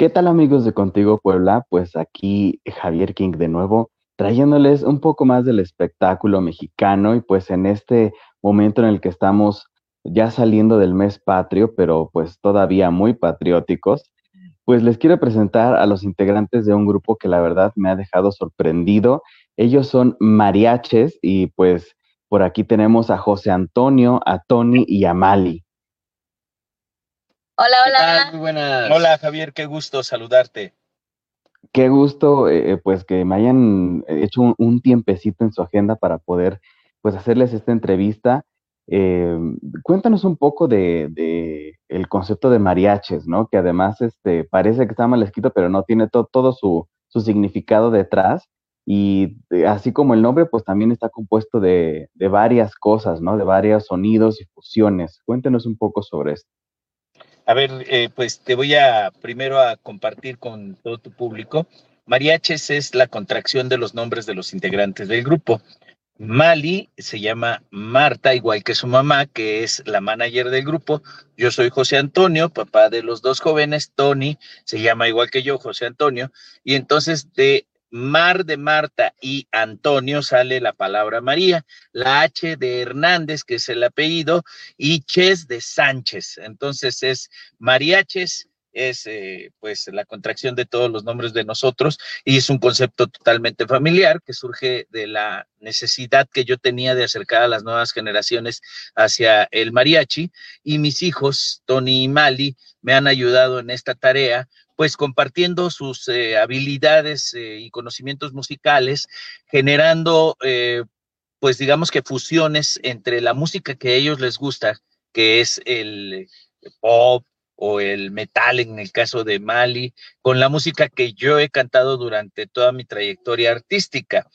¿Qué tal amigos de Contigo Puebla? Pues aquí Javier King de nuevo, trayéndoles un poco más del espectáculo mexicano y pues en este momento en el que estamos ya saliendo del mes patrio, pero pues todavía muy patrióticos, pues les quiero presentar a los integrantes de un grupo que la verdad me ha dejado sorprendido. Ellos son mariaches y pues por aquí tenemos a José Antonio, a Tony y a Mali. Hola, hola. Muy buenas. Hola, Javier, qué gusto saludarte. Qué gusto, eh, pues, que me hayan hecho un, tiempecito en su agenda para poder, pues, hacerles esta entrevista. Eh, cuéntanos un poco de, el concepto de mariaches, ¿no? Que además, este, parece que está mal escrito, pero no tiene todo su, su significado detrás. Y así como el nombre, pues también está compuesto de, de varias cosas, ¿no? De varios sonidos y fusiones. Cuéntenos un poco sobre esto. A ver, eh, pues te voy a primero a compartir con todo tu público. Mariaches es la contracción de los nombres de los integrantes del grupo. Mali se llama Marta, igual que su mamá, que es la manager del grupo. Yo soy José Antonio, papá de los dos jóvenes. Tony se llama igual que yo, José Antonio. Y entonces de Mar de Marta y Antonio sale la palabra María, la H de Hernández, que es el apellido, y Ches de Sánchez. Entonces es Mariaches, es eh, pues la contracción de todos los nombres de nosotros y es un concepto totalmente familiar que surge de la necesidad que yo tenía de acercar a las nuevas generaciones hacia el mariachi y mis hijos, Tony y Mali, me han ayudado en esta tarea pues compartiendo sus eh, habilidades eh, y conocimientos musicales, generando, eh, pues digamos que fusiones entre la música que a ellos les gusta, que es el pop o el metal en el caso de Mali, con la música que yo he cantado durante toda mi trayectoria artística,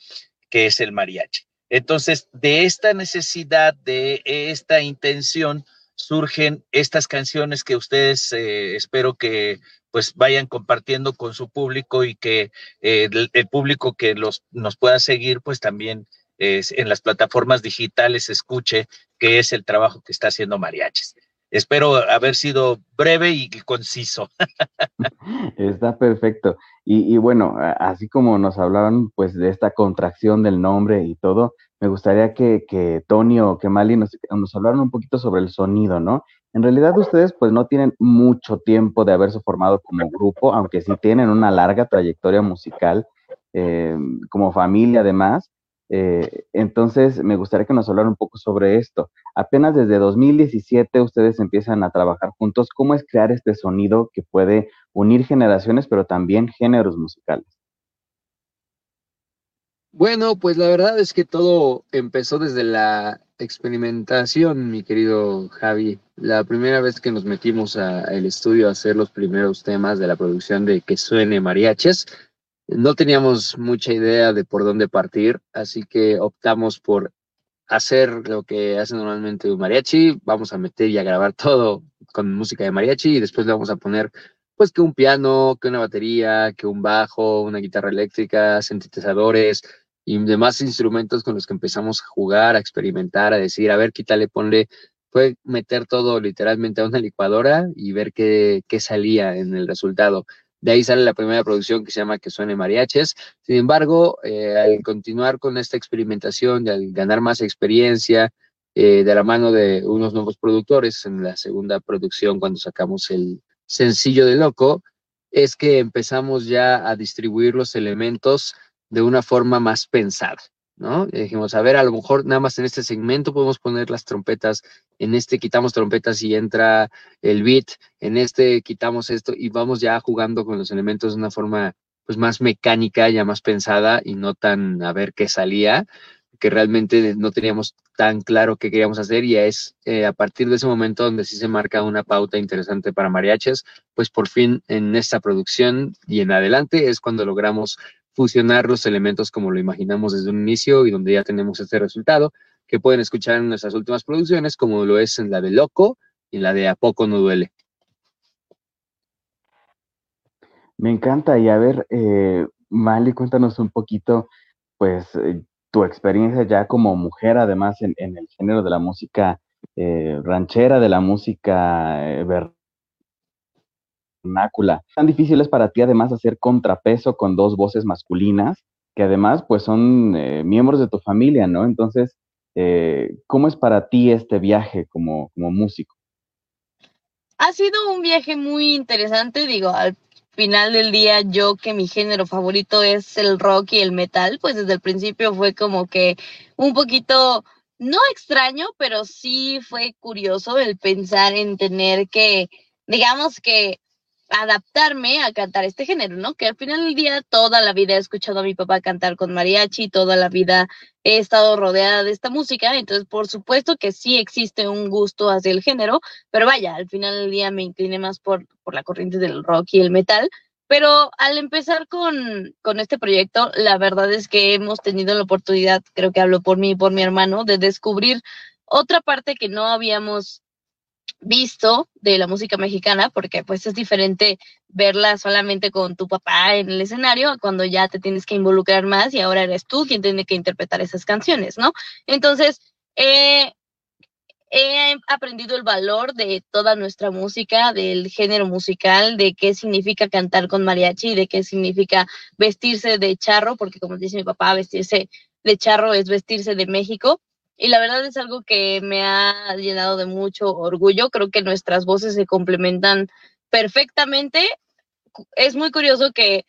que es el mariachi. Entonces, de esta necesidad, de esta intención, surgen estas canciones que ustedes espero que pues vayan compartiendo con su público y que eh, el, público que los, nos pueda seguir, pues también en las plataformas digitales escuche qué es el trabajo que está haciendo Mariachis. Espero haber sido breve y conciso. Está perfecto. Y, bueno, así como nos hablaban pues de esta contracción del nombre y todo, me gustaría que, que Tony o que Mali nos, nos hablaran un poquito sobre el sonido, ¿no? En realidad ustedes pues no tienen mucho tiempo de haberse formado como grupo, aunque sí tienen una larga trayectoria musical eh, como familia además. Eh, entonces me gustaría que nos hablaran un poco sobre esto. Apenas desde 2017 ustedes empiezan a trabajar juntos. ¿Cómo es crear este sonido que puede unir generaciones pero también géneros musicales? Bueno, pues la verdad es que todo empezó desde la experimentación, mi querido Javi. La primera vez que nos metimos al estudio a hacer los primeros temas de la producción de Que suene mariaches, no teníamos mucha idea de por dónde partir, así que optamos por hacer lo que hace normalmente un mariachi, vamos a meter y a grabar todo con música de mariachi y después le vamos a poner pues que un piano, que una batería, que un bajo, una guitarra eléctrica, sintetizadores, y demás instrumentos con los que empezamos a jugar, a experimentar, a decir, a ver, quítale, ponle, fue meter todo literalmente a una licuadora y ver qué, qué salía en el resultado. De ahí sale la primera producción que se llama Que suene mariaches. Sin embargo, eh, al continuar con esta experimentación, al ganar más experiencia, eh, de la mano de unos nuevos productores, en la segunda producción, cuando sacamos el sencillo de Loco, es que empezamos ya a distribuir los elementos de una forma más pensada, ¿no? dijimos, a ver, a lo mejor nada más en este segmento podemos poner las trompetas, en este quitamos trompetas y entra el beat, en este quitamos esto y vamos ya jugando con los elementos de una forma pues más mecánica, ya más pensada y no tan a ver qué salía, que realmente no teníamos tan claro qué queríamos hacer y es eh, a partir de ese momento donde sí se marca una pauta interesante para mariachis, pues por fin en esta producción y en adelante es cuando logramos fusionar los elementos como lo imaginamos desde un inicio y donde ya tenemos este resultado, que pueden escuchar en nuestras últimas producciones, como lo es en la de Loco y en la de A Poco No Duele. Me encanta. Y a ver, eh, Mali, cuéntanos un poquito, pues, eh, tu experiencia ya como mujer, además, en, el género de la música eh, ranchera, de la música vernácula. Tan difícil es para ti además hacer contrapeso con dos voces masculinas, que además pues son eh, miembros de tu familia, ¿no? Entonces, eh, ¿cómo es para ti este viaje como, como músico? Ha sido un viaje muy interesante, digo, al final del día yo que mi género favorito es el rock y el metal, pues desde el principio fue como que un poquito, no extraño, pero sí fue curioso el pensar en tener que, digamos que adaptarme a cantar este género, ¿no? Que al final del día toda la vida he escuchado a mi papá cantar con mariachi, toda la vida he estado rodeada de esta música, entonces por supuesto que sí existe un gusto hacia el género, pero vaya, al final del día me incliné más por, por la corriente del rock y el metal, pero al empezar con, con este proyecto, la verdad es que hemos tenido la oportunidad, creo que hablo por mí y por mi hermano, de descubrir otra parte que no habíamos visto de la música mexicana, porque pues es diferente verla solamente con tu papá en el escenario cuando ya te tienes que involucrar más y ahora eres tú quien tiene que interpretar esas canciones, ¿no? Entonces, he aprendido el valor de toda nuestra música, del género musical, de qué significa cantar con mariachi, de qué significa vestirse de charro, porque como dice mi papá, vestirse de charro es vestirse de México y la verdad es algo que me ha llenado de mucho orgullo. Creo que nuestras voces se complementan perfectamente. Es muy curioso que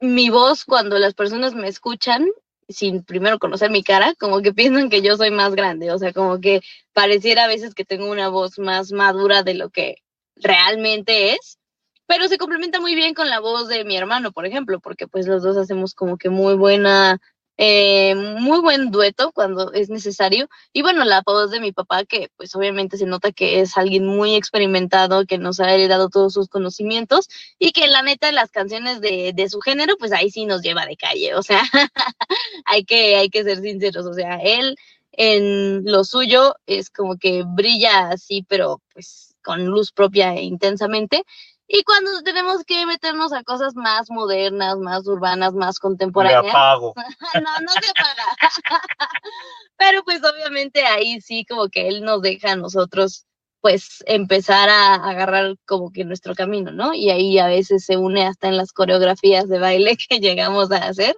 mi voz, cuando las personas me escuchan, sin primero conocer mi cara, como que piensan que yo soy más grande, o sea, como que pareciera a veces que tengo una voz más madura de lo que realmente es, pero se complementa muy bien con la voz de mi hermano, por ejemplo, porque pues los dos hacemos como que muy buena eh, muy buen dueto cuando es necesario. Y bueno, la voz de mi papá, que pues obviamente se nota que es alguien muy experimentado, que nos ha heredado todos sus conocimientos y que la neta las canciones de, de su género, pues ahí sí nos lleva de calle. O sea, hay, que, hay que ser sinceros. O sea, él en lo suyo es como que brilla así, pero pues con luz propia e intensamente. Y cuando tenemos que meternos a cosas más modernas, más urbanas, más contemporáneas. apago. no, no se apaga. Pero pues obviamente ahí sí como que él nos deja a nosotros pues empezar a agarrar como que nuestro camino, ¿no? Y ahí a veces se une hasta en las coreografías de baile que llegamos a hacer.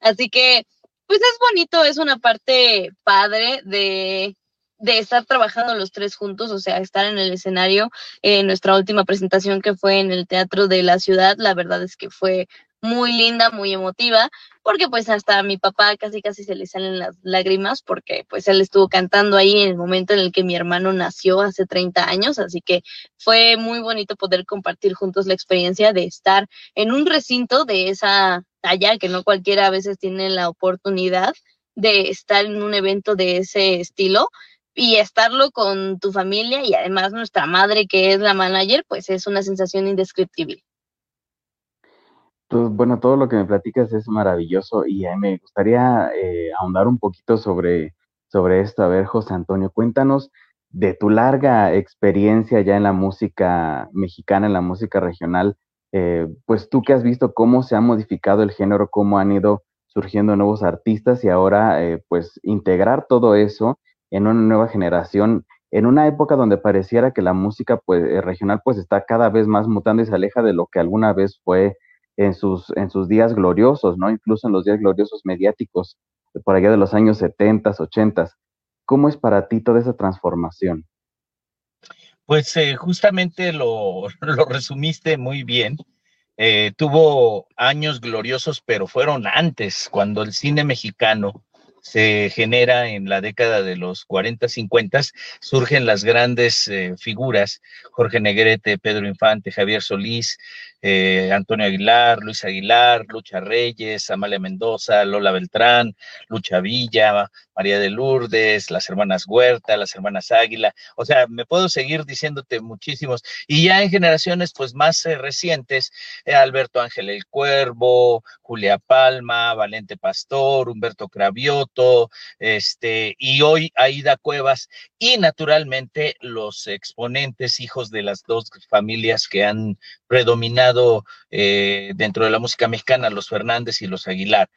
Así que pues es bonito, es una parte padre de de estar trabajando los tres juntos, o sea, estar en el escenario. en nuestra última presentación que fue en el Teatro de la Ciudad, la verdad es que fue muy linda, muy emotiva, porque pues hasta mi papá casi casi se le salen las lágrimas, porque pues él estuvo cantando ahí en el momento en el que mi hermano nació hace 30 años, así que fue muy bonito poder compartir juntos la experiencia de estar en un recinto de esa talla, que no cualquiera a veces tiene la oportunidad de estar en un evento de ese estilo y estarlo con tu familia y además nuestra madre que es la manager, pues es una sensación indescriptible. Pues, bueno, todo lo que me platicas es maravilloso y me gustaría eh, ahondar un poquito sobre, sobre esto. A ver, José Antonio, cuéntanos de tu larga experiencia ya en la música mexicana, en la música regional, eh, pues tú que has visto cómo se ha modificado el género, cómo han ido surgiendo nuevos artistas y ahora eh, pues integrar todo eso en una nueva generación, en una época donde pareciera que la música pues, eh, regional pues está cada vez más mutando y se aleja de lo que alguna vez fue en sus, en sus días gloriosos, ¿no? Incluso en los días gloriosos mediáticos, por allá de los años 70, 80. ¿Cómo es para ti toda esa transformación? Pues eh, justamente lo, lo, resumiste muy bien. Eh, tuvo años gloriosos, pero fueron antes, cuando el cine mexicano se genera en la década de los 40, 50, surgen las grandes eh, figuras, Jorge Negrete, Pedro Infante, Javier Solís, eh, Antonio Aguilar, Luis Aguilar, Lucha Reyes, Amalia Mendoza, Lola Beltrán, Lucha Villa, María de Lourdes, las hermanas Huerta, las hermanas Águila, o sea, me puedo seguir diciéndote muchísimos. Y ya en generaciones pues más eh, recientes, Alberto Ángel el Cuervo, Julia Palma, Valente Pastor, Humberto Cravioto, este, y hoy Aida Cuevas, y naturalmente los exponentes, hijos de las dos familias que han predominado eh, dentro de la música mexicana, los Fernández y los Aguilar.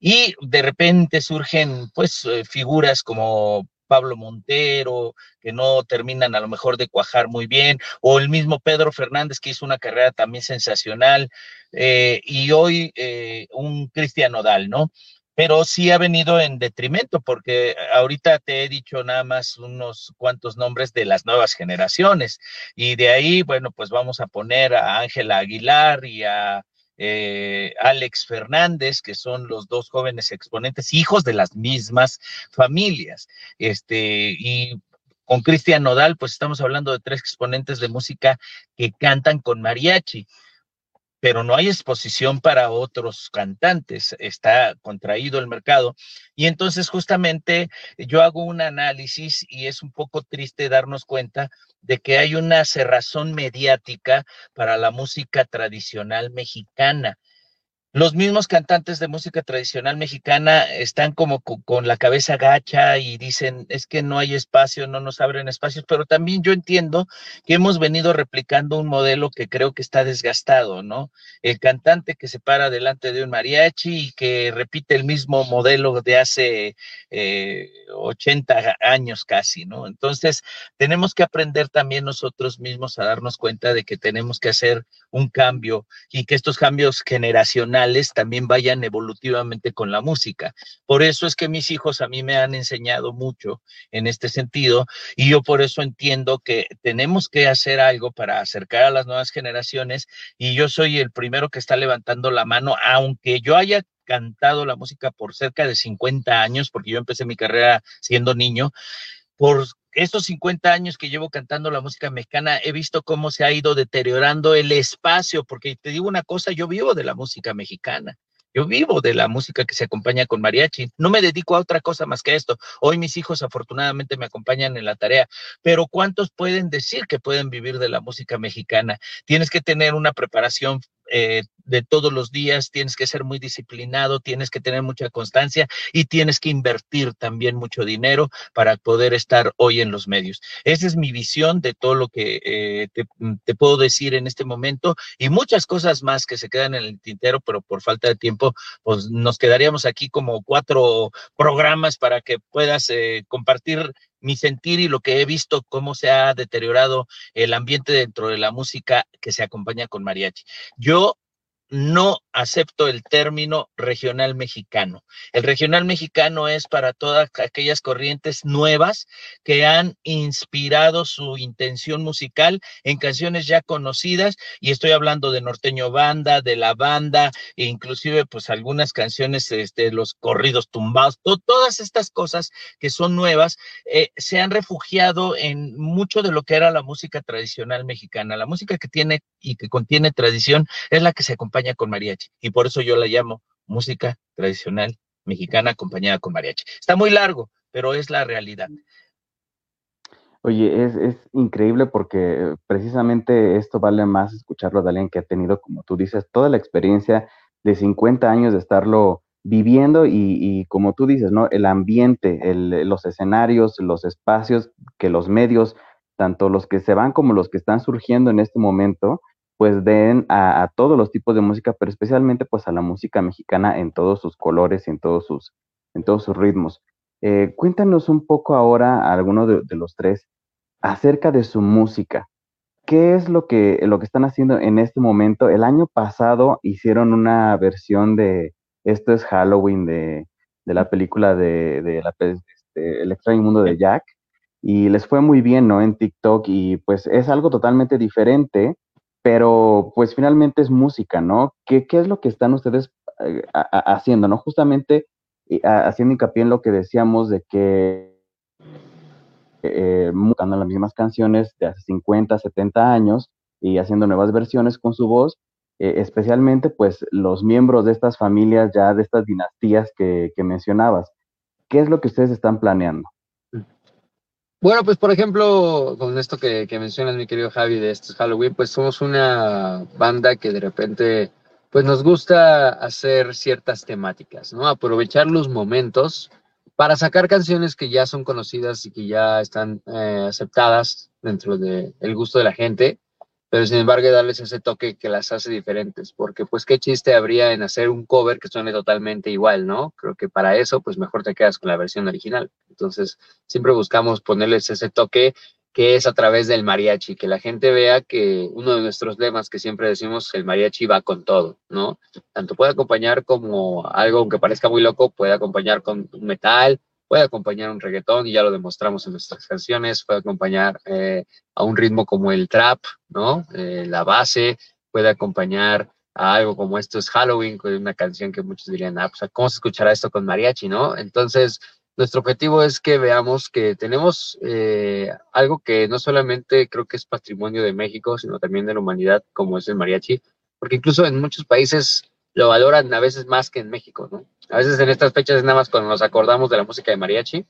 Y de repente surgen, pues, eh, figuras como Pablo Montero, que no terminan a lo mejor de cuajar muy bien, o el mismo Pedro Fernández que hizo una carrera también sensacional, eh, y hoy eh, un Cristian Nodal, ¿no? pero sí ha venido en detrimento, porque ahorita te he dicho nada más unos cuantos nombres de las nuevas generaciones, y de ahí, bueno, pues vamos a poner a Ángela Aguilar y a eh, Alex Fernández, que son los dos jóvenes exponentes, hijos de las mismas familias. Este, y con Cristian Nodal, pues estamos hablando de tres exponentes de música que cantan con mariachi pero no hay exposición para otros cantantes, está contraído el mercado. Y entonces justamente yo hago un análisis y es un poco triste darnos cuenta de que hay una cerrazón mediática para la música tradicional mexicana los mismos cantantes de música tradicional mexicana están como con, la cabeza gacha y dicen, es que no hay espacio, no nos abren espacios, pero también yo entiendo que hemos venido replicando un modelo que creo que está desgastado, ¿no? El cantante que se para delante de un mariachi y que repite el mismo modelo de hace eh, 80 años casi, ¿no? Entonces, tenemos que aprender también nosotros mismos a darnos cuenta de que tenemos que hacer un cambio y que estos cambios generacionales también vayan evolutivamente con la música. Por eso es que mis hijos a mí me han enseñado mucho en este sentido y yo por eso entiendo que tenemos que hacer algo para acercar a las nuevas generaciones y yo soy el primero que está levantando la mano, aunque yo haya cantado la música por cerca de 50 años, porque yo empecé mi carrera siendo niño, por estos 50 años que llevo cantando la música mexicana, he visto cómo se ha ido deteriorando el espacio, porque te digo una cosa, yo vivo de la música mexicana. Yo vivo de la música que se acompaña con mariachi. No me dedico a otra cosa más que esto. Hoy mis hijos afortunadamente me acompañan en la tarea, pero ¿cuántos pueden decir que pueden vivir de la música mexicana? Tienes que tener una preparación eh, de todos los días, tienes que ser muy disciplinado, tienes que tener mucha constancia y tienes que invertir también mucho dinero para poder estar hoy en los medios. Esa es mi visión de todo lo que eh, mm, te, puedo decir en este momento y muchas cosas más que se quedan en el tintero, pero por falta de tiempo, pues nos quedaríamos aquí como cuatro programas para que puedas eh, compartir mi sentir y lo que he visto, cómo se ha deteriorado el ambiente dentro de la música que se acompaña con mariachi. Yo no acepto el término regional mexicano. El regional mexicano es para todas aquellas corrientes nuevas que han inspirado su intención musical en canciones ya conocidas y estoy hablando de norteño banda, de la banda e inclusive pues algunas canciones este, los corridos tumbados, todas estas cosas que son nuevas eh, se han refugiado en mucho de lo que era la música tradicional mexicana. La música que tiene y que contiene tradición es la que se acompaña con mariachi y por eso yo la llamo música tradicional mexicana acompañada con mariachi. Está muy largo, pero es la realidad. Oye, es, es, increíble porque precisamente esto vale más escucharlo de alguien que ha tenido, como tú dices, toda la experiencia de 50 años de estarlo viviendo y, como tú dices, ¿no? El ambiente, el, los escenarios, los espacios que los medios, tanto los que se van como los que están surgiendo en este momento, pues den a, todos los tipos de música, pero especialmente pues a la música mexicana en todos sus colores y en todos sus, en todos sus ritmos. Eh, cuéntanos un poco ahora, a alguno de, los tres, acerca de su música. ¿Qué es lo que, lo que están haciendo en este momento? El año pasado hicieron una versión de Esto es Halloween, de, la película de, la, este, El extraño mundo de Jack, y les fue muy bien, ¿no? En TikTok, y pues es algo totalmente diferente pero pues finalmente es música, ¿no? ¿Qué, qué es lo que están ustedes eh, haciendo, ¿no? Justamente eh, haciendo hincapié en lo que decíamos de que eh, las mismas canciones de hace 50, 70 años y haciendo nuevas versiones con su voz, eh, especialmente pues los miembros de estas familias ya de estas dinastías que mencionabas. ¿Qué es lo que ustedes están planeando? Bueno, pues por ejemplo, con esto que, mencionas, mi querido Javi, de este Halloween, pues somos una banda que de repente, pues nos gusta hacer ciertas temáticas, ¿no? Aprovechar los momentos para sacar canciones que ya son conocidas y que ya están eh, aceptadas dentro del gusto de la gente pero sin embargo darles ese toque que las hace diferentes, porque pues qué chiste habría en hacer un cover que suene totalmente igual, ¿no? Creo que para eso pues mejor te quedas con la versión original. Entonces siempre buscamos ponerles ese toque que es a través del mariachi, que la gente vea que uno de nuestros lemas que siempre decimos, el mariachi va con todo, ¿no? Tanto puede acompañar como algo, aunque parezca muy loco, puede acompañar con metal, puede acompañar un reggaetón, y ya lo demostramos en nuestras canciones, puede acompañar eh, a un ritmo como el trap, ¿no? Eh, la base, puede acompañar a algo como esto es Halloween, con una canción que muchos dirían, ah, pues, ¿cómo se escuchará esto con mariachi, no? Entonces, nuestro objetivo es que veamos que tenemos eh, algo que no solamente creo que es patrimonio de México, sino también de la humanidad, como es el mariachi, porque incluso en muchos países lo valoran a veces más que en México, ¿no? A veces en estas fechas es nada más cuando nos acordamos de la música de mariachi,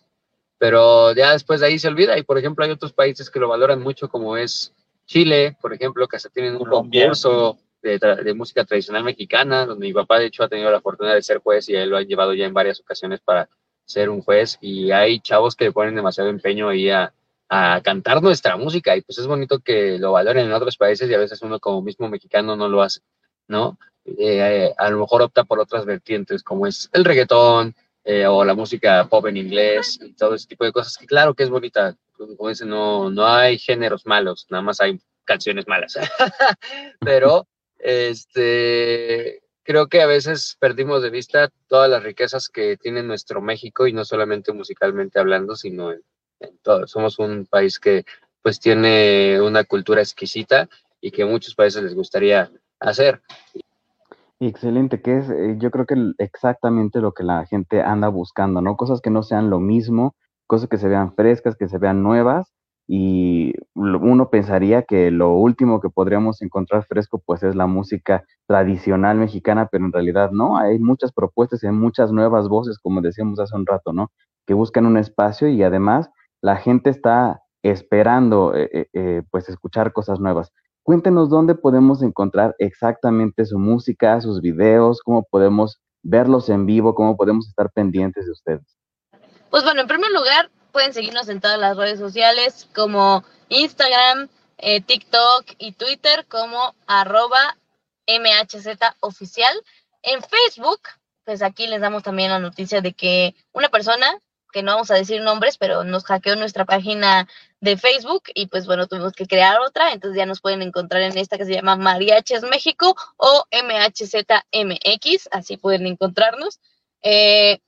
pero ya después de ahí se olvida y por ejemplo hay otros países que lo valoran mucho como es Chile, por ejemplo, que hasta tienen un concurso de, de, música tradicional mexicana, donde mi papá de hecho ha tenido la fortuna de ser juez y él lo ha llevado ya en varias ocasiones para ser un juez y hay chavos que le ponen demasiado empeño ahí a, a cantar nuestra música y pues es bonito que lo valoren en otros países y a veces uno como mismo mexicano no lo hace, ¿no? Eh, a lo mejor opta por otras vertientes como es el reggaetón eh, o la música pop en inglés y todo ese tipo de cosas que claro que es bonita, como dicen, no, no hay géneros malos, nada más hay canciones malas, pero este, creo que a veces perdimos de vista todas las riquezas que tiene nuestro México y no solamente musicalmente hablando, sino en, en todo. Somos un país que pues tiene una cultura exquisita y que muchos países les gustaría hacer. Excelente, que es eh, yo creo que exactamente lo que la gente anda buscando, ¿no? Cosas que no sean lo mismo, cosas que se vean frescas, que se vean nuevas y uno pensaría que lo último que podríamos encontrar fresco pues es la música tradicional mexicana, pero en realidad no, hay muchas propuestas hay muchas nuevas voces, como decíamos hace un rato, ¿no? Que buscan un espacio y además la gente está esperando eh, eh, pues escuchar cosas nuevas. Cuéntenos dónde podemos encontrar exactamente su música, sus videos, cómo podemos verlos en vivo, cómo podemos estar pendientes de ustedes. Pues bueno, en primer lugar, pueden seguirnos en todas las redes sociales como Instagram, eh, TikTok y Twitter como arroba mhzoficial. En Facebook, pues aquí les damos también la noticia de que una persona que no vamos a decir nombres, pero nos hackeó nuestra página de Facebook y pues bueno, tuvimos que crear otra, entonces ya nos pueden encontrar en esta que se llama Mariaches México o MHZMX, así pueden encontrarnos. Eh,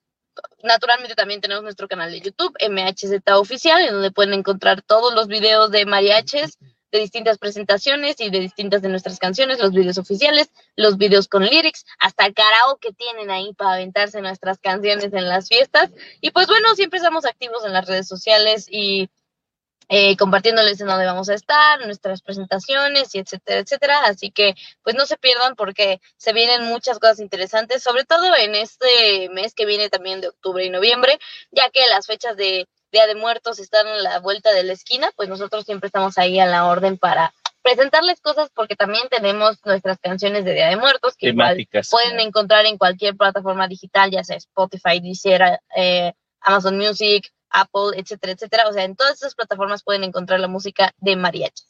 naturalmente también tenemos nuestro canal de YouTube, MHZ Oficial, en donde pueden encontrar todos los videos de mariaches de distintas presentaciones y de distintas de nuestras canciones, los videos oficiales, los videos con lyrics, hasta karaoke tienen ahí para aventarse nuestras canciones en las fiestas. Y pues bueno, siempre estamos activos en las redes sociales y eh, compartiéndoles en dónde vamos a estar, nuestras presentaciones y etcétera, etcétera. Así que pues no se pierdan porque se vienen muchas cosas interesantes, sobre todo en este mes que viene también de octubre y noviembre, ya que las fechas de Día de Muertos están a la vuelta de la esquina, pues nosotros siempre estamos ahí a la orden para presentarles cosas porque también tenemos nuestras canciones de Día de Muertos que igual pueden encontrar en cualquier plataforma digital, ya sea Spotify, Deezer, eh, Amazon Music, Apple, etcétera, etcétera. O sea, en todas esas plataformas pueden encontrar la música de mariachi.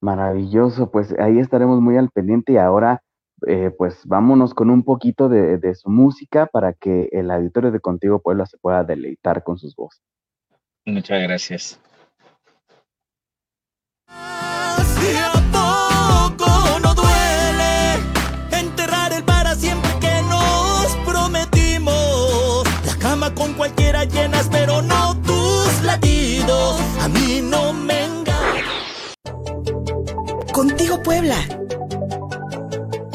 Maravilloso, pues ahí estaremos muy al pendiente y ahora eh, pues vámonos con un poquito de, su música para que el auditorio de Contigo Puebla se pueda deleitar con sus voces. Muchas gracias. no duele enterrar el para siempre que nos prometimos. La cama con cualquiera llenas, pero no tus latidos. A mí no me engañas. Contigo Puebla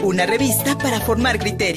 una revista para formar criterio.